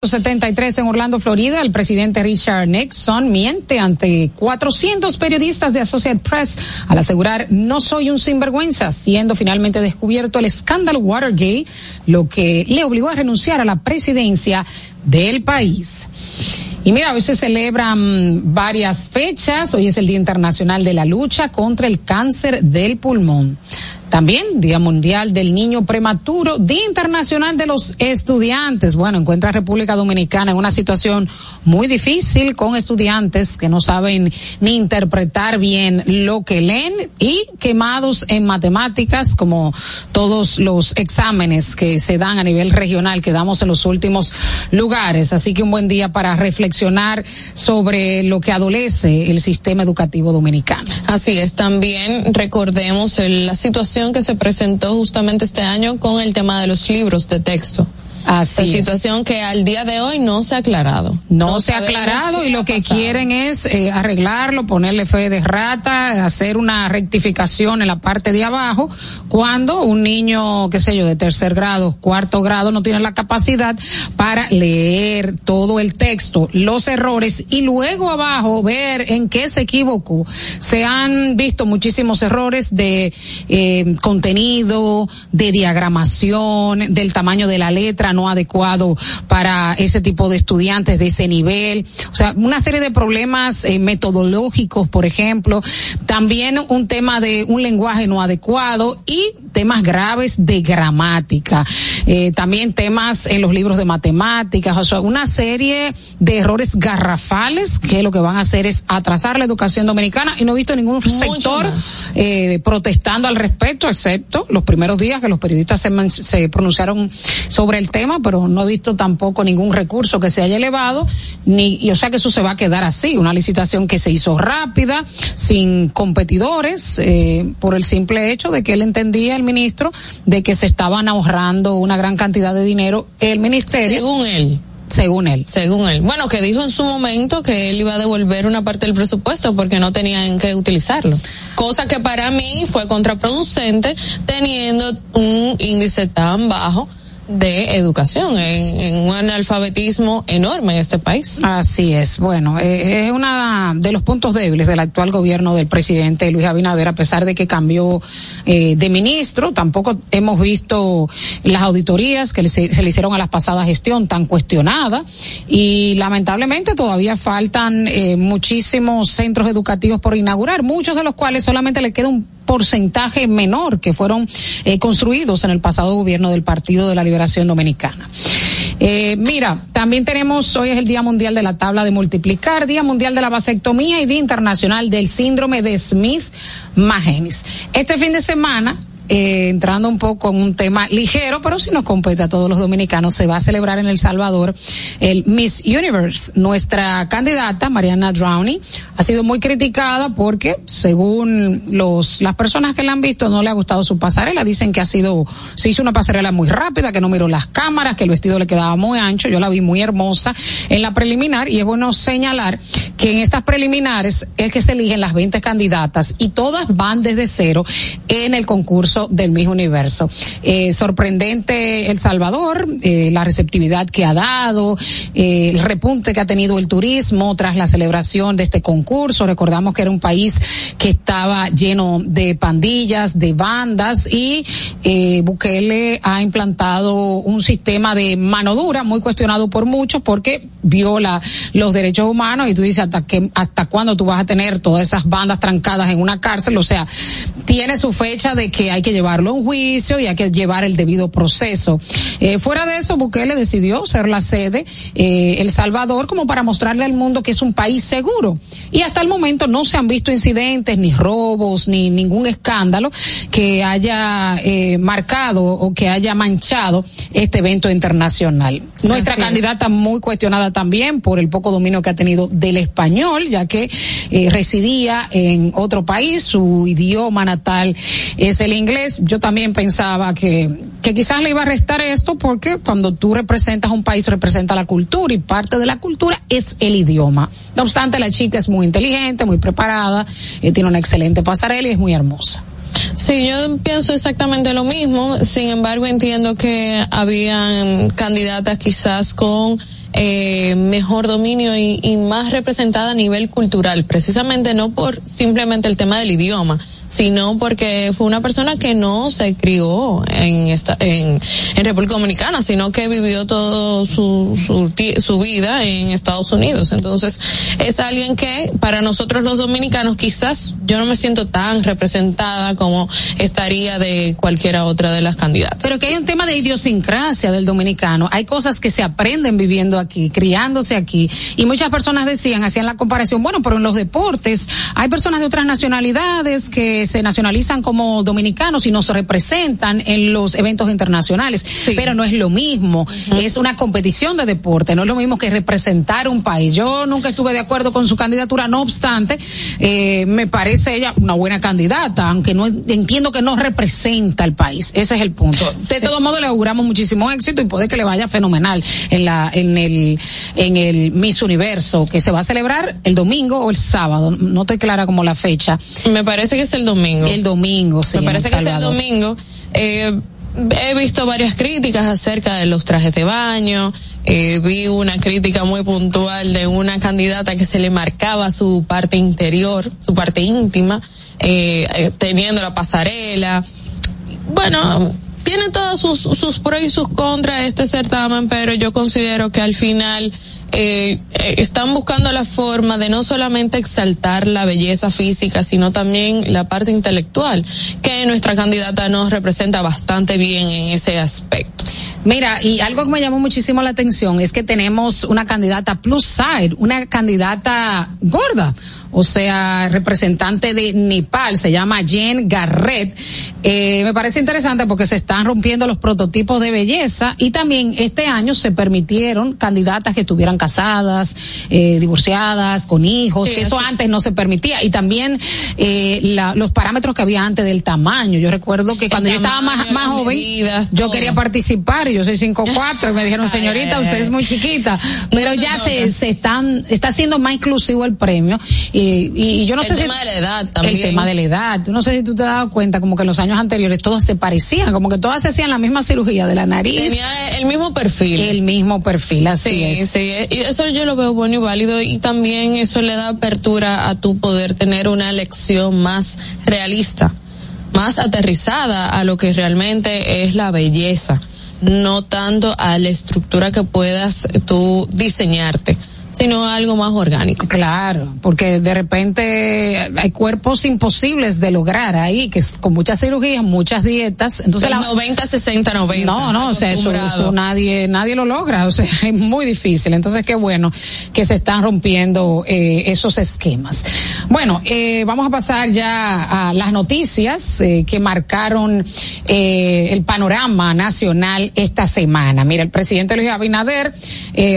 73 en Orlando, Florida, el presidente Richard Nixon miente ante 400 periodistas de Associated Press al asegurar no soy un sinvergüenza, siendo finalmente descubierto el escándalo Watergate, lo que le obligó a renunciar a la presidencia del país. Y mira, hoy se celebran varias fechas. Hoy es el Día Internacional de la Lucha contra el Cáncer del Pulmón. También Día Mundial del Niño Prematuro, Día Internacional de los Estudiantes. Bueno, encuentra República Dominicana en una situación muy difícil con estudiantes que no saben ni interpretar bien lo que leen y quemados en matemáticas como todos los exámenes que se dan a nivel regional que damos en los últimos lugares. Así que un buen día para reflexionar sobre lo que adolece el sistema educativo dominicano. Así es, también recordemos la situación que se presentó justamente este año con el tema de los libros de texto. Así la situación que al día de hoy no se ha aclarado. No, se ha aclarado y lo que quieren es eh, arreglarlo, ponerle fe de rata, hacer una rectificación en la parte de abajo, cuando un niño, qué sé yo, de tercer grado, cuarto grado, no tiene la capacidad para leer todo el texto, los errores y luego abajo ver en qué se equivocó. Se han visto muchísimos errores de eh, contenido, de diagramación, del tamaño de la letra no adecuado para ese tipo de estudiantes de ese nivel. O sea, una serie de problemas eh, metodológicos, por ejemplo. También un tema de un lenguaje no adecuado y temas graves de gramática. Eh, también temas en los libros de matemáticas. O sea, una serie de errores garrafales que lo que van a hacer es atrasar la educación dominicana y no he visto ningún sector eh, protestando al respecto, excepto los primeros días que los periodistas se, se pronunciaron sobre el tema pero no he visto tampoco ningún recurso que se haya elevado, ni, y o sea que eso se va a quedar así, una licitación que se hizo rápida, sin competidores, eh, por el simple hecho de que él entendía, el ministro, de que se estaban ahorrando una gran cantidad de dinero el ministerio. Según él según él. Según él. Bueno, que dijo en su momento que él iba a devolver una parte del presupuesto porque no tenían que utilizarlo. Cosa que para mí fue contraproducente teniendo un índice tan bajo de educación, en, un analfabetismo enorme en este país. Así es. Bueno, eh, es una de los puntos débiles del actual gobierno del presidente Luis Abinader, a pesar de que cambió eh, de ministro, tampoco hemos visto las auditorías que se, le hicieron a la pasada gestión tan cuestionada y lamentablemente todavía faltan eh, muchísimos centros educativos por inaugurar, muchos de los cuales solamente le queda un porcentaje menor que fueron eh, construidos en el pasado gobierno del Partido de la Liberación Dominicana. Eh, mira, también tenemos, hoy es el Día Mundial de la Tabla de Multiplicar, Día Mundial de la Vasectomía y Día Internacional del Síndrome de Smith-Magenis. Este fin de semana, eh, entrando un poco en un tema ligero, pero si nos compete a todos los dominicanos, se va a celebrar en El Salvador el Miss Universe. Nuestra candidata, Mariana Drowney, ha sido muy criticada porque, según los, las personas que la han visto, no le ha gustado su pasarela. Dicen que ha sido, se hizo una pasarela muy rápida, que no miró las cámaras, que el vestido le quedaba muy ancho. Yo la vi muy hermosa en la preliminar y es bueno señalar que en estas preliminares es que se eligen las 20 candidatas y todas van desde cero en el concurso del mismo universo. Eh, sorprendente El Salvador, eh, la receptividad que ha dado, eh, el repunte que ha tenido el turismo tras la celebración de este concurso. Recordamos que era un país que estaba lleno de pandillas, de bandas y Bukele ha implantado un sistema de mano dura muy cuestionado por muchos porque viola los derechos humanos y tú dices hasta que hasta cuándo tú vas a tener todas esas bandas trancadas en una cárcel, o sea, tiene su fecha de que hay que llevarlo a un juicio y hay que llevar el debido proceso. Eh, fuera de eso, Bukele decidió ser la sede, eh, El Salvador, como para mostrarle al mundo que es un país seguro. Y hasta el momento no se han visto incidentes, ni robos, ni ningún escándalo que haya eh, marcado o que haya manchado este evento internacional. Nuestra candidata muy cuestionada también por el poco dominio que ha tenido del español, ya que eh, residía en otro país, su idioma natal es el inglés. Yo también pensaba que, que quizás le iba a restar esto porque cuando tú representas un país representa la cultura y parte de la cultura es el idioma. No obstante, la chica es muy inteligente, muy preparada, eh, tiene una excelente pasarela y es muy hermosa. Sí, yo pienso exactamente lo mismo. Sin embargo, entiendo que habían candidatas quizás con eh, mejor dominio y, y más representada a nivel cultural, precisamente no por simplemente el tema del idioma, sino porque fue una persona que no se crió en esta en, República Dominicana, sino que vivió todo su, su, su vida en Estados Unidos. Entonces, es alguien que para nosotros los dominicanos quizás yo no me siento tan representada como estaría de cualquiera otra de las candidatas. Pero que hay un tema de idiosincrasia del dominicano. Hay cosas que se aprenden viviendo aquí, criándose aquí. Y muchas personas decían, hacían la comparación, bueno, pero en los deportes hay personas de otras nacionalidades que se nacionalizan como dominicanos y nos representan en los eventos internacionales. Sí. Pero no es lo mismo. Uh -huh. Es una competición de deporte. No es lo mismo que representar un país. Yo nunca estuve de acuerdo con su candidatura. No obstante, eh, me parece ella una buena candidata, aunque no entiendo que no representa al país. Ese es el punto. De sí. todos modos, le auguramos muchísimo éxito y puede que le vaya fenomenal en la, en el, en el Miss Universo, que se va a celebrar el domingo o el sábado. No estoy clara como la fecha. Me parece que es el domingo. El domingo, sí. Me parece que es el domingo. Eh, he visto varias críticas acerca de los trajes de baño. Eh, vi una crítica muy puntual de una candidata que se le marcaba su parte interior, su parte íntima, eh, teniendo la pasarela. Bueno, tiene todos sus, sus pros y sus contras este certamen, pero yo considero que al final eh, están buscando la forma de no solamente exaltar la belleza física, sino también la parte intelectual, que nuestra candidata nos representa bastante bien en ese aspecto. Mira, y algo que me llamó muchísimo la atención es que tenemos una candidata plus side, una candidata gorda, o sea, representante de Nepal, se llama Jen Garrett. Eh, me parece interesante porque se están rompiendo los prototipos de belleza y también este año se permitieron candidatas que estuvieran casadas, eh, divorciadas, con hijos, sí, que eso antes no se permitía. Y también eh, la, los parámetros que había antes del tamaño. Yo recuerdo que cuando yo estaba más, más joven, medidas, yo quería participar y yo soy 5'4 y me dijeron, señorita, usted es muy chiquita. Pero no, ya no, se, se están, está siendo más inclusivo el premio. Y, y yo no el sé si. El tema de la edad también. El tema de la edad. No sé si tú te has dado cuenta, como que en los años anteriores todas se parecían, como que todas se hacían la misma cirugía de la nariz. Tenía el mismo perfil. El mismo perfil, así sí, es. Sí, y eso yo lo veo bueno y válido y también eso le da apertura a tu poder tener una elección más realista, más aterrizada a lo que realmente es la belleza no tanto a la estructura que puedas tú diseñarte sino algo más orgánico. Claro, porque de repente hay cuerpos imposibles de lograr ahí, que es con muchas cirugías, muchas dietas. Entonces, la, 90, 60, 90. No, no, o sea, eso, eso, nadie, nadie lo logra, o sea, es muy difícil. Entonces, qué bueno que se están rompiendo eh, esos esquemas. Bueno, eh, vamos a pasar ya a las noticias eh, que marcaron eh, el panorama nacional esta semana. Mira, el presidente Luis Abinader,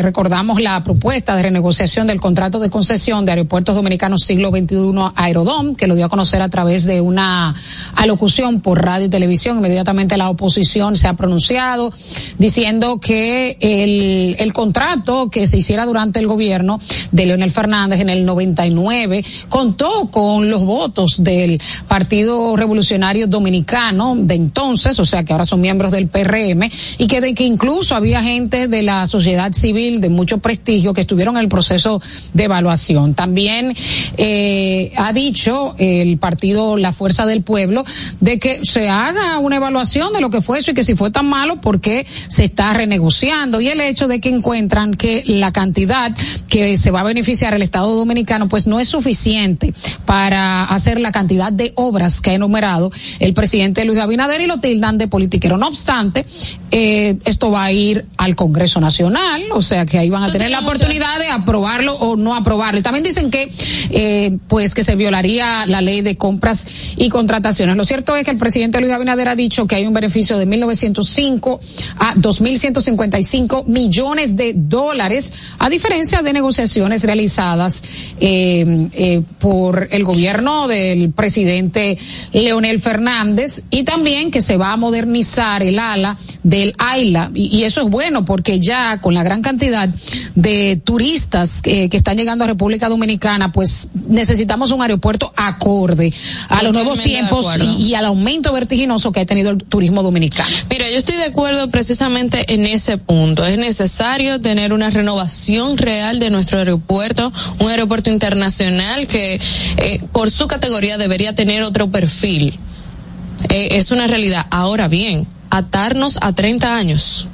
recordamos la propuesta de renegociación del contrato de concesión de Aeropuertos Dominicanos Siglo XXI Aerodom, que lo dio a conocer a través de una alocución por radio y televisión. Inmediatamente la oposición se ha pronunciado diciendo que el, el contrato que se hiciera durante el gobierno de Leonel Fernández en el 99 contó con los votos del Partido Revolucionario Dominicano de entonces, o sea que ahora son miembros del PRM, y que, de, que incluso había gente de la sociedad civil de mucho prestigio que estuvieron en el proceso de evaluación. También eh, ha dicho el partido La Fuerza del Pueblo de que se haga una evaluación de lo que fue eso y que si fue tan malo, ¿por qué se está renegociando? Y el hecho de que encuentran que la cantidad que se va a beneficiar el Estado Dominicano pues no es suficiente para hacer la cantidad de obras que ha enumerado el presidente Luis Abinader y lo tildan de politiquero. No obstante, eh, esto va a ir al Congreso Nacional, o sea que ahí van a tener la oportunidad de aprobarlo o no aprobarlo. También dicen que, eh, pues, que se violaría la ley de compras y contrataciones. Lo cierto es que el presidente Luis Abinader ha dicho que hay un beneficio de 1.905 a 2.155 millones de dólares, a diferencia de negociaciones realizadas eh, eh, por el gobierno del presidente Leonel Fernández y también que se va a modernizar el ala del AILA. Y, eso es bueno porque ya con la gran cantidad de turistas que están llegando a República Dominicana, pues necesitamos un aeropuerto acorde a los nuevos tiempos y, y, al aumento vertiginoso que ha tenido el turismo dominicano. Mira, yo estoy de acuerdo precisamente en ese punto. Es necesario tener una renovación real de nuestro aeropuerto, un aeropuerto internacional que eh, por su categoría debería tener otro perfil. Eh, es una realidad. Ahora bien, atarnos a 30 años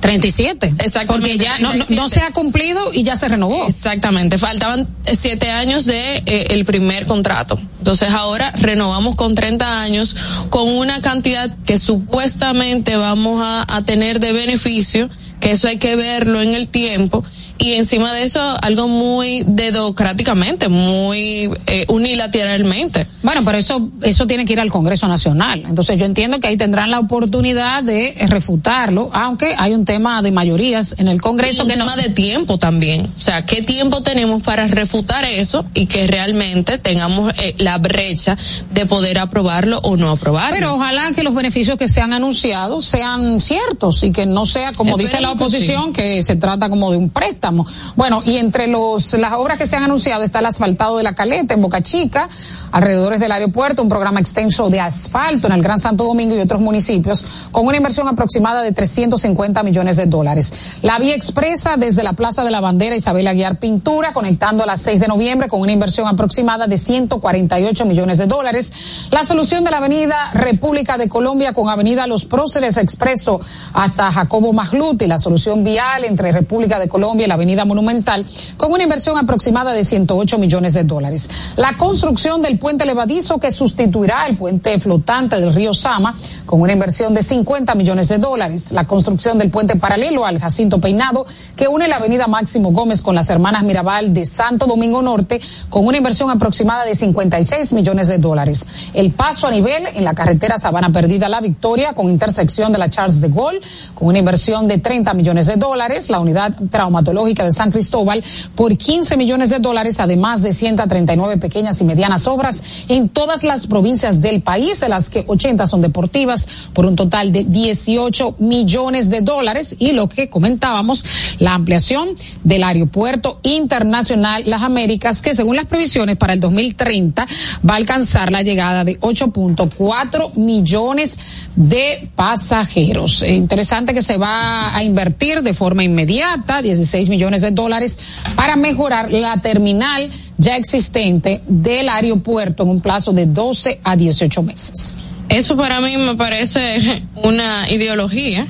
37. Exactamente. Porque ya No, no, se ha cumplido y ya se renovó. Exactamente. Faltaban siete años de eh, el primer contrato. Entonces ahora renovamos con 30 años con una cantidad que supuestamente vamos a, a tener de beneficio, que eso hay que verlo en el tiempo y encima de eso algo muy dedocráticamente, muy eh, unilateralmente. Bueno, pero eso eso tiene que ir al Congreso Nacional. Entonces yo entiendo que ahí tendrán la oportunidad de refutarlo, aunque hay un tema de mayorías en el Congreso. Y un tema de tiempo también. O sea, ¿qué tiempo tenemos para refutar eso y que realmente tengamos eh, la brecha de poder aprobarlo o no aprobarlo? Pero ojalá que los beneficios que se han anunciado sean ciertos y que no sea como dice la oposición, que se trata como de un préstamo bueno, y entre los las obras que se han anunciado está el asfaltado de la Caleta en Boca Chica, alrededores del aeropuerto, un programa extenso de asfalto en el Gran Santo Domingo y otros municipios, con una inversión aproximada de 350 millones de dólares. La vía expresa desde la Plaza de la Bandera Isabel Aguiar Pintura, conectando a las 6 de noviembre con una inversión aproximada de 148 millones de dólares. La solución de la Avenida República de Colombia con Avenida Los Próceres Expreso hasta Jacobo Magluti, la solución vial entre República de Colombia y la Avenida Monumental, con una inversión aproximada de 108 millones de dólares. La construcción del puente levadizo que sustituirá el puente flotante del río Sama, con una inversión de 50 millones de dólares. La construcción del puente paralelo al Jacinto Peinado, que une la Avenida Máximo Gómez con las hermanas Mirabal de Santo Domingo Norte, con una inversión aproximada de 56 millones de dólares. El paso a nivel en la carretera Sabana Perdida La Victoria, con intersección de la Charles de Gaulle, con una inversión de 30 millones de dólares. La unidad traumatológica de San Cristóbal por 15 millones de dólares, además de 139 pequeñas y medianas obras en todas las provincias del país, de las que 80 son deportivas, por un total de 18 millones de dólares. Y lo que comentábamos, la ampliación del aeropuerto internacional Las Américas, que según las previsiones para el 2030 va a alcanzar la llegada de 8.4 millones de pasajeros. Interesante que se va a invertir de forma inmediata, 16 millones de dólares para mejorar la terminal ya existente del aeropuerto en un plazo de 12 a 18 meses. Eso para mí me parece una ideología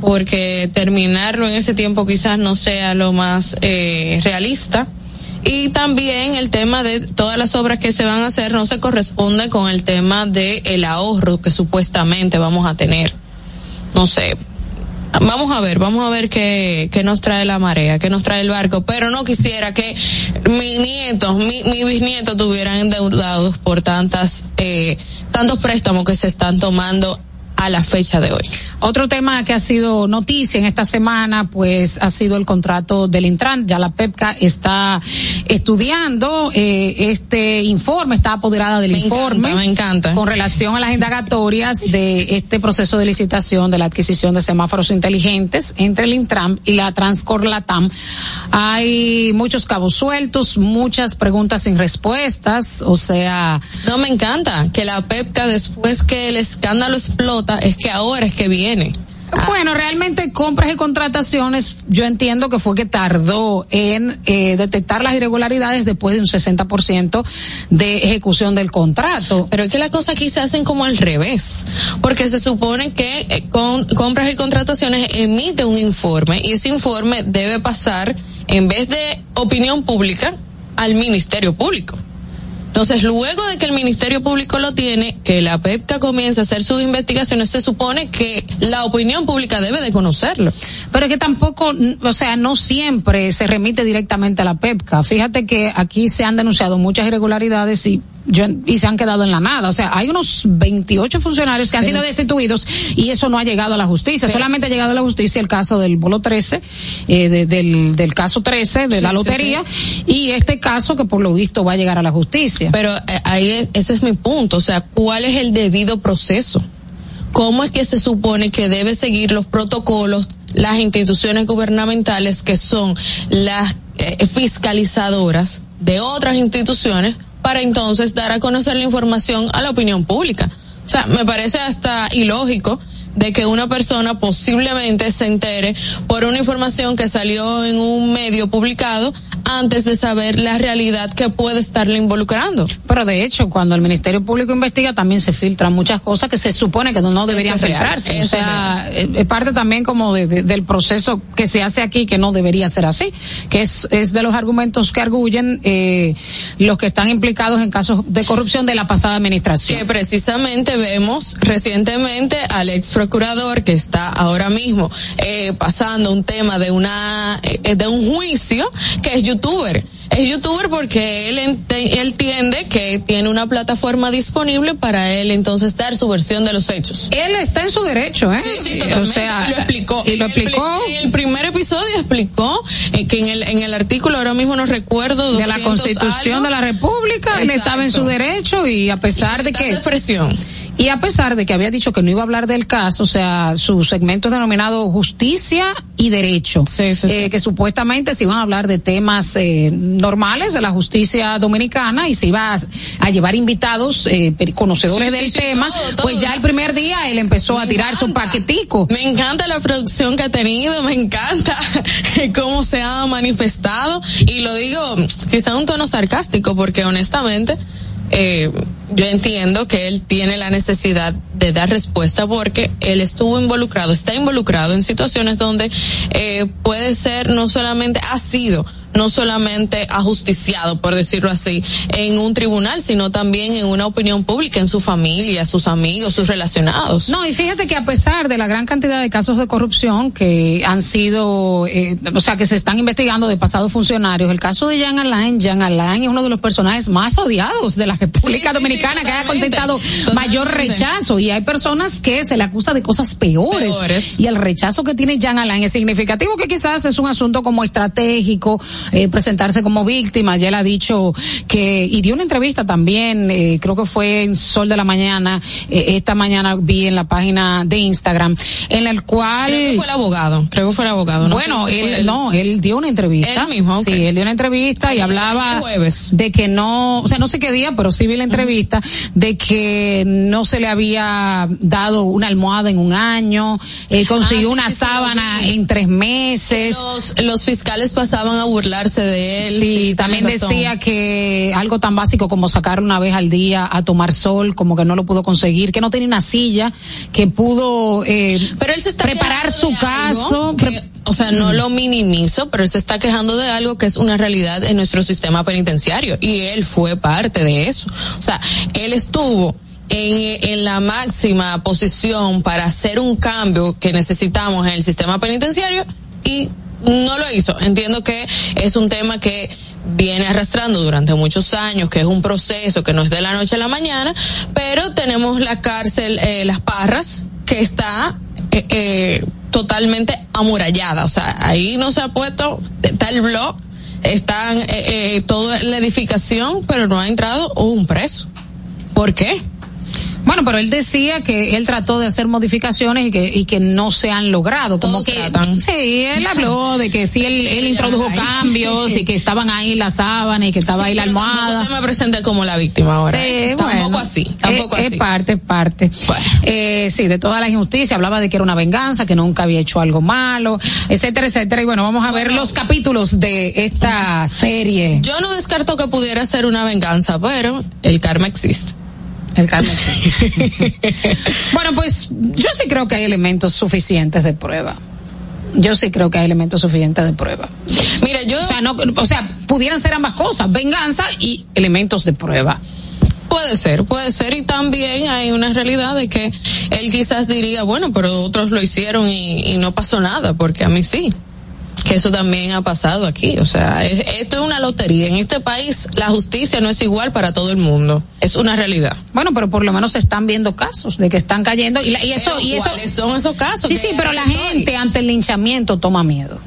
porque terminarlo en ese tiempo quizás no sea lo más eh, realista. Y también el tema de todas las obras que se van a hacer no se corresponde con el tema de el ahorro que supuestamente vamos a tener. No sé, vamos a ver, vamos a ver qué, qué nos trae la marea, qué nos trae el barco, pero no quisiera que mis nietos, mi, mi bisnietos estuvieran endeudados por tantas, eh, tantos préstamos que se están tomando a la fecha de hoy. Otro tema que ha sido noticia en esta semana, pues ha sido el contrato del Intran. Ya la PEPCA está estudiando eh, este informe, está apoderada del informe. me encanta. Con relación a las indagatorias de este proceso de licitación de la adquisición de semáforos inteligentes entre el Intran y la Transcorlatam. Hay muchos cabos sueltos, muchas preguntas sin respuestas, o sea. No, me encanta que la PEPCA después que el escándalo explota es que ahora es que viene. Ah. Bueno, realmente compras y contrataciones, yo entiendo que fue que tardó en eh, detectar las irregularidades después de un 60% de ejecución del contrato. Pero es que las cosas aquí se hacen como al revés, porque se supone que eh, con compras y contrataciones emite un informe y ese informe debe pasar, en vez de opinión pública, al Ministerio Público. Entonces, luego de que el Ministerio Público lo tiene, que la PEPCA comience a hacer sus investigaciones, se supone que la opinión pública debe de conocerlo. Pero es que tampoco, o sea, no siempre se remite directamente a la PEPCA. Fíjate que aquí se han denunciado muchas irregularidades y y se han quedado en la nada. O sea, hay unos 28 funcionarios que han sido destituidos y eso no ha llegado a la justicia. Solamente ha llegado a la justicia el caso del bolo 13, eh, del, del caso 13 de la lotería y este caso que por lo visto va a llegar a la justicia. Pero eh, ahí ese es mi punto. O sea, ¿cuál es el debido proceso? cómo es que se supone que debe seguir los protocolos las instituciones gubernamentales que son las eh, fiscalizadoras de otras instituciones para entonces dar a conocer la información a la opinión pública. O sea, me parece hasta ilógico de que una persona posiblemente se entere por una información que salió en un medio publicado antes de saber la realidad que puede estarle involucrando. Pero de hecho, cuando el Ministerio Público investiga, también se filtran muchas cosas que se supone que no, deberían filtrarse. o sea, es parte también como de, del proceso que se hace aquí, que no debería ser así, que es, es de los argumentos que arguyen eh, los que están implicados en casos de corrupción de la pasada administración. Que precisamente vemos recientemente al ex procurador que está ahora mismo eh, pasando un tema de una eh, de un juicio que es youtuber. Es youtuber porque él, él entiende que tiene una plataforma disponible para él entonces dar su versión de los hechos. Él está en su derecho, ¿eh? Sí, sí, totalmente. O sea, lo explicó. Y lo explicó. En el primer episodio explicó eh, que en el, en el artículo, ahora mismo no recuerdo. De la Constitución de la República, él estaba en su derecho y a pesar de que. presión y a pesar de que había dicho que no iba a hablar del caso, o sea, su segmento es denominado Justicia y Derecho, eh, que supuestamente se iban a hablar de temas eh, normales de la justicia dominicana y se iba a, llevar invitados eh, conocedores del tema, pues ya el primer día él empezó a tirar su paquetico. Me encanta la producción que ha tenido, me encanta cómo se ha manifestado. Y lo digo quizá un tono sarcástico porque honestamente eh, yo entiendo que él tiene la necesidad de dar respuesta porque él estuvo involucrado, está involucrado en situaciones donde eh, puede ser no solamente ha sido no solamente ajusticiado, por decirlo así, en un tribunal, sino también en una opinión pública, en su familia, sus amigos, sus relacionados. No, y fíjate que a pesar de la gran cantidad de casos de corrupción que han sido, eh, o sea, que se están investigando de pasados funcionarios, el caso de Jean Alain, Jean Alain es uno de los personajes más odiados de la República Dominicana que ha contestado mayor rechazo y hay personas que se le acusa de cosas peores, peores. y el rechazo que tiene Jean Alain es significativo que quizás es un asunto como estratégico eh, presentarse como víctima. Ya él ha dicho que, y dio una entrevista también, eh, creo que fue en Sol de la Mañana, eh, esta mañana vi en la página de Instagram, en el cual... Creo que fue el abogado, creo que fue el abogado. No bueno, si él, no, él dio una entrevista. Él mismo, Sí, él dio una entrevista y hablaba de que no, o sea, no sé qué día, pero sí vi la entrevista, de que no se le había dado una almohada en un año, eh, consiguió ah, sí, una sí, sábana en tres meses. Los, los fiscales pasaban a burlar de él. Sí, también decía que algo tan básico como sacar una vez al día a tomar sol, como que no lo pudo conseguir, que no tenía una silla, que pudo eh, pero él se está preparar su caso. Que, o sea, no lo minimizo, pero él se está quejando de algo que es una realidad en nuestro sistema penitenciario y él fue parte de eso. O sea, él estuvo en, en, la máxima posición para hacer un cambio que necesitamos en el sistema penitenciario y no lo hizo. Entiendo que es un tema que viene arrastrando durante muchos años, que es un proceso que no es de la noche a la mañana, pero tenemos la cárcel eh, Las Parras, que está eh, eh, totalmente amurallada, o sea, ahí no se ha puesto, está el blog, están eh, eh, toda la edificación, pero no ha entrado un preso. ¿Por qué? Bueno, pero él decía que él trató de hacer modificaciones y que, y que no se han logrado. Como que, tratan. sí, él habló de que sí, él, él introdujo cambios y que estaban ahí las sábanas y que estaba Sí, ahí la almohada. tampoco te me presente como la víctima ahora. Sí, ¿eh? Tampoco bueno, así, tampoco es, así. Es parte, es parte. Bueno. Eh, sí, de toda la injusticia, hablaba de que era una venganza, que nunca había hecho algo malo, etcétera, etcétera. Y bueno, vamos a ver los capítulos de esta serie. Yo no descarto que pudiera ser una venganza, pero el karma existe. El bueno, pues yo sí creo que hay elementos suficientes de prueba. Yo sí creo que hay elementos suficientes de prueba. Mira, yo O sea, no, o sea, pudieran ser ambas cosas, venganza y elementos de prueba. puede ser, puede ser y también hay una realidad de que él quizás diría, bueno, pero otros lo hicieron y, y no pasó nada, porque a mí sí. Que eso también ha pasado aquí, o sea, es- esto es una lotería. En este país la justicia no es igual para todo el mundo, es una realidad. Bueno, pero por lo menos se están viendo casos de que están cayendo y, la- y eso Pero y eso ¿Cuáles son esos casos? Sí, sí, pero la gente ante el linchamiento toma miedo.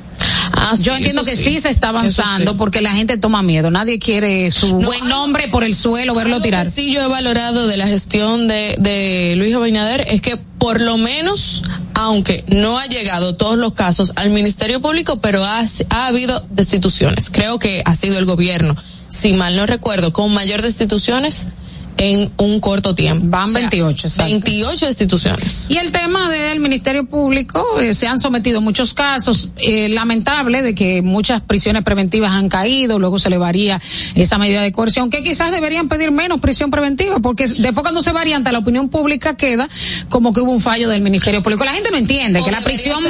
Ah, Yo entiendo que sí. se está avanzando porque la gente toma miedo. Nadie quiere su buen nombre por el suelo, verlo tirar. sí, yo he valorado de la gestión de, de Luis Abinader es que por lo menos, aunque no ha llegado todos los casos al Ministerio Público, pero ha, ha habido destituciones. Creo que ha sido el gobierno, si mal no recuerdo, con mayor destituciones en un corto tiempo. Van 28, 28 instituciones. Y el tema del Ministerio Público, eh, se han sometido muchos casos, eh, lamentable de que muchas prisiones preventivas han caído, luego se le varía esa medida de coerción, que quizás deberían pedir menos prisión preventiva, porque después cuando se varía ante la opinión pública queda como que hubo un fallo del Ministerio Público. La gente no entiende que la prisión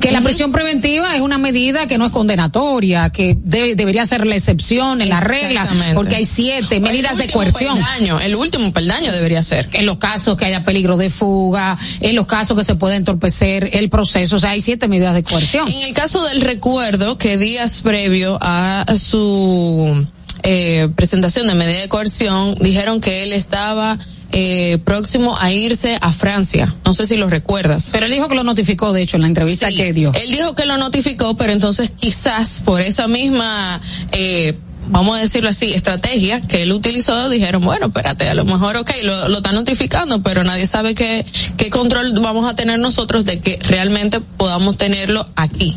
que la prisión preventiva es una medida que no es condenatoria, que debería ser la excepción en la regla, porque hay siete medidas de coerción el último peldaño debería ser. En los casos que haya peligro de fuga, en los casos que se puede entorpecer el proceso, o sea, hay siete medidas de coerción. En el caso del recuerdo, que días previo a su eh, presentación de medida de coerción, dijeron que él estaba eh, próximo a irse a Francia. No sé si lo recuerdas. Pero él dijo que lo notificó, de hecho, en la entrevista que dio. Él dijo que lo notificó, pero entonces quizás por esa misma eh, vamos a decirlo así, estrategia que él utilizó, dijeron, bueno, espérate, a lo mejor, ok, lo, lo está notificando, pero nadie sabe qué, qué control vamos a tener nosotros de que realmente podamos tenerlo aquí.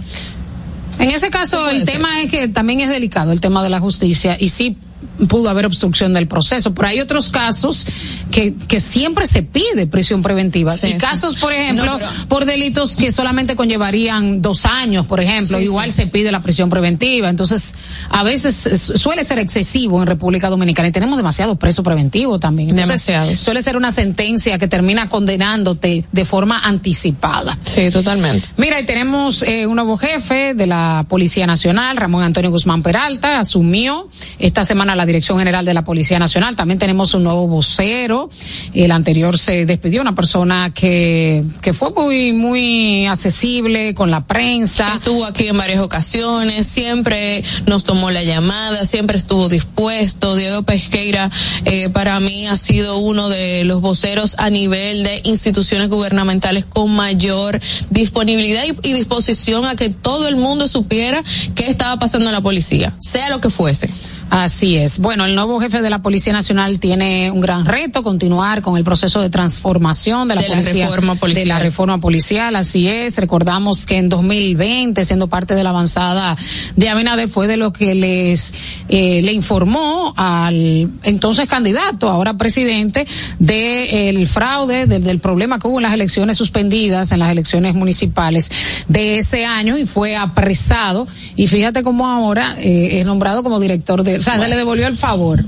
En ese caso, el tema es que también es delicado el tema de la justicia y sí pudo haber obstrucción del proceso. Pero hay otros casos que, que siempre se pide prisión preventiva. y casos, por ejemplo, por delitos que solamente conllevarían dos años, por ejemplo, igual se pide la prisión preventiva. Entonces, a veces suele ser excesivo en República Dominicana y tenemos demasiado preso preventivo también. demasiado. Suele ser una sentencia que termina condenándote de forma anticipada. Sí, totalmente. Mira, y tenemos eh, un nuevo jefe de la Policía Nacional, Ramón Antonio Guzmán Peralta, asumió esta semana la Dirección General de la Policía Nacional. También tenemos un nuevo vocero. El anterior se despidió, una persona que, que fue muy, muy accesible con la prensa. Estuvo aquí en varias ocasiones, siempre nos tomó la llamada, siempre estuvo dispuesto. Diego Pesqueira, eh, para mí ha sido uno de los voceros a nivel de instituciones gubernamentales con mayor disponibilidad y, y disposición a que todo el mundo supiera qué estaba pasando en la policía, sea lo que fuese. Así es. Bueno, el nuevo jefe de la Policía Nacional tiene un gran reto, continuar con el proceso de transformación de la, policía, reforma policial. De la reforma policial, así es. Recordamos que en 2020, siendo parte de la avanzada de Abinader, fue de lo que les eh, le informó al entonces candidato, ahora presidente, del fraude, del problema que hubo en las elecciones suspendidas, en las elecciones municipales de ese año y fue apresado. Y fíjate cómo ahora eh, es nombrado como director de o sea, se le devolvió el favor.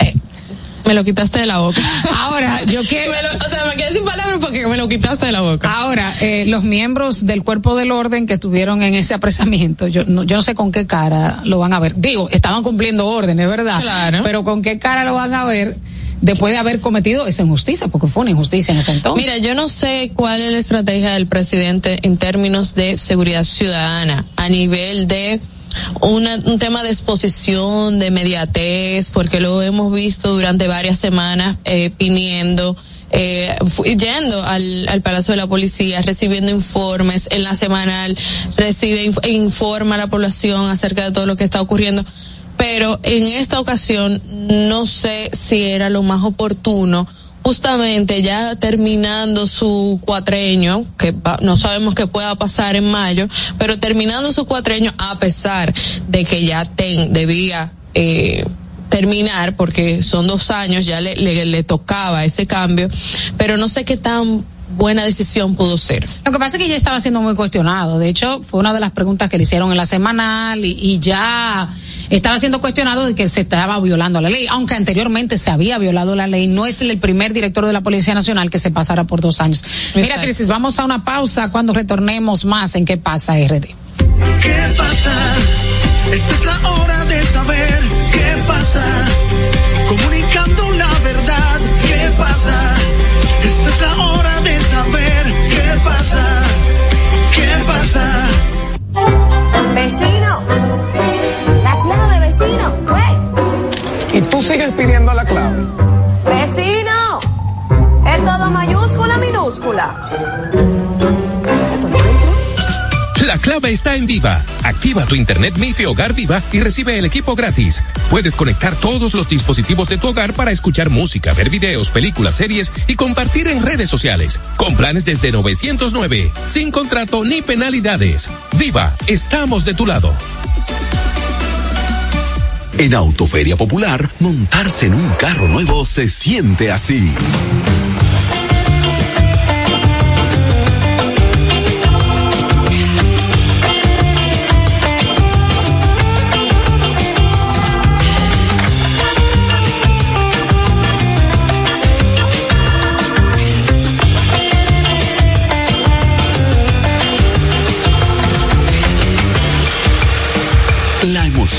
Eh, me lo quitaste de la boca. Ahora, yo quiero. o sea, me quedé sin palabras porque me lo quitaste de la boca. Ahora, eh, los miembros del cuerpo del orden que estuvieron en ese apresamiento, yo no, yo no sé con qué cara lo van a ver. Digo, estaban cumpliendo órdenes, ¿verdad? Claro. Pero con qué cara lo van a ver después de haber cometido esa injusticia, porque fue una injusticia en ese entonces. Mira, yo no sé cuál es la estrategia del presidente en términos de seguridad ciudadana a nivel de un tema de exposición, de mediatez, porque lo hemos visto durante varias semanas eh, viniendo. Eh, yendo al, al Palacio de la Policía, recibiendo informes en la semanal, recibe e informa a la población acerca de todo lo que está ocurriendo. Pero en esta ocasión no sé si era lo más oportuno justamente ya terminando su cuatreño, que no sabemos qué pueda pasar en mayo, pero terminando su cuatreño a pesar de que ya ten, debía eh, terminar porque son dos años, ya le, le, le tocaba ese cambio, pero no sé qué tan buena decisión pudo ser. Lo que pasa es que ya estaba siendo muy cuestionado. De hecho, fue una de las preguntas que le hicieron en la semanal y, y ya estaba siendo cuestionado de que se estaba violando la ley, aunque anteriormente se había violado la ley. No es el primer director de la Policía Nacional que se pasara por dos años. Mira, Crisis, vamos a una pausa cuando retornemos más en qué pasa RD. ¿Qué pasa? Esta es la hora de saber qué pasa. Comunicando la verdad, ¿qué pasa? Esta es la hora de saber qué pasa. ¿Qué pasa? Vecino sigues pidiendo la clave. Vecino, es todo mayúscula, minúscula. La clave clave está en Viva. Activa tu internet MIFI Hogar Viva y recibe el equipo gratis. Puedes conectar todos los dispositivos de tu hogar para escuchar música, ver videos, películas, series y compartir en redes sociales. Con planes desde 909, sin contrato ni penalidades. Viva, estamos de tu lado. En Autoferia Popular, montarse en un carro nuevo se siente así.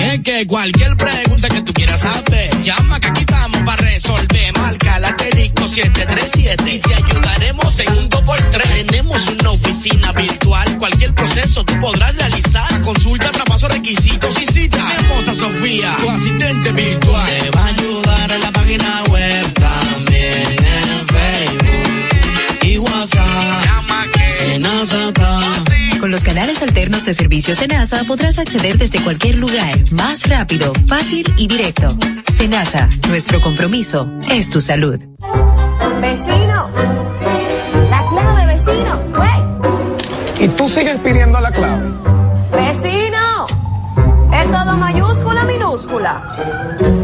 Es que cualquier pregunta que tú quieras hacer, llama que aquí estamos para resolver. Marca la asterisco 737 y te ayudaremos en un 2x3. Tenemos una oficina virtual, cualquier proceso tú podrás realizar. Consulta, traspaso, requisitos y cita. Tenemos a Sofía, tu asistente virtual. Canales alternos de servicio Senasa podrás acceder desde cualquier lugar, más rápido, fácil y directo. Senasa, nuestro compromiso es tu salud. Vecino. La clave, vecino. Wey. Y tú sigues pidiendo la clave. Vecino. Es todo mayúscula, minúscula.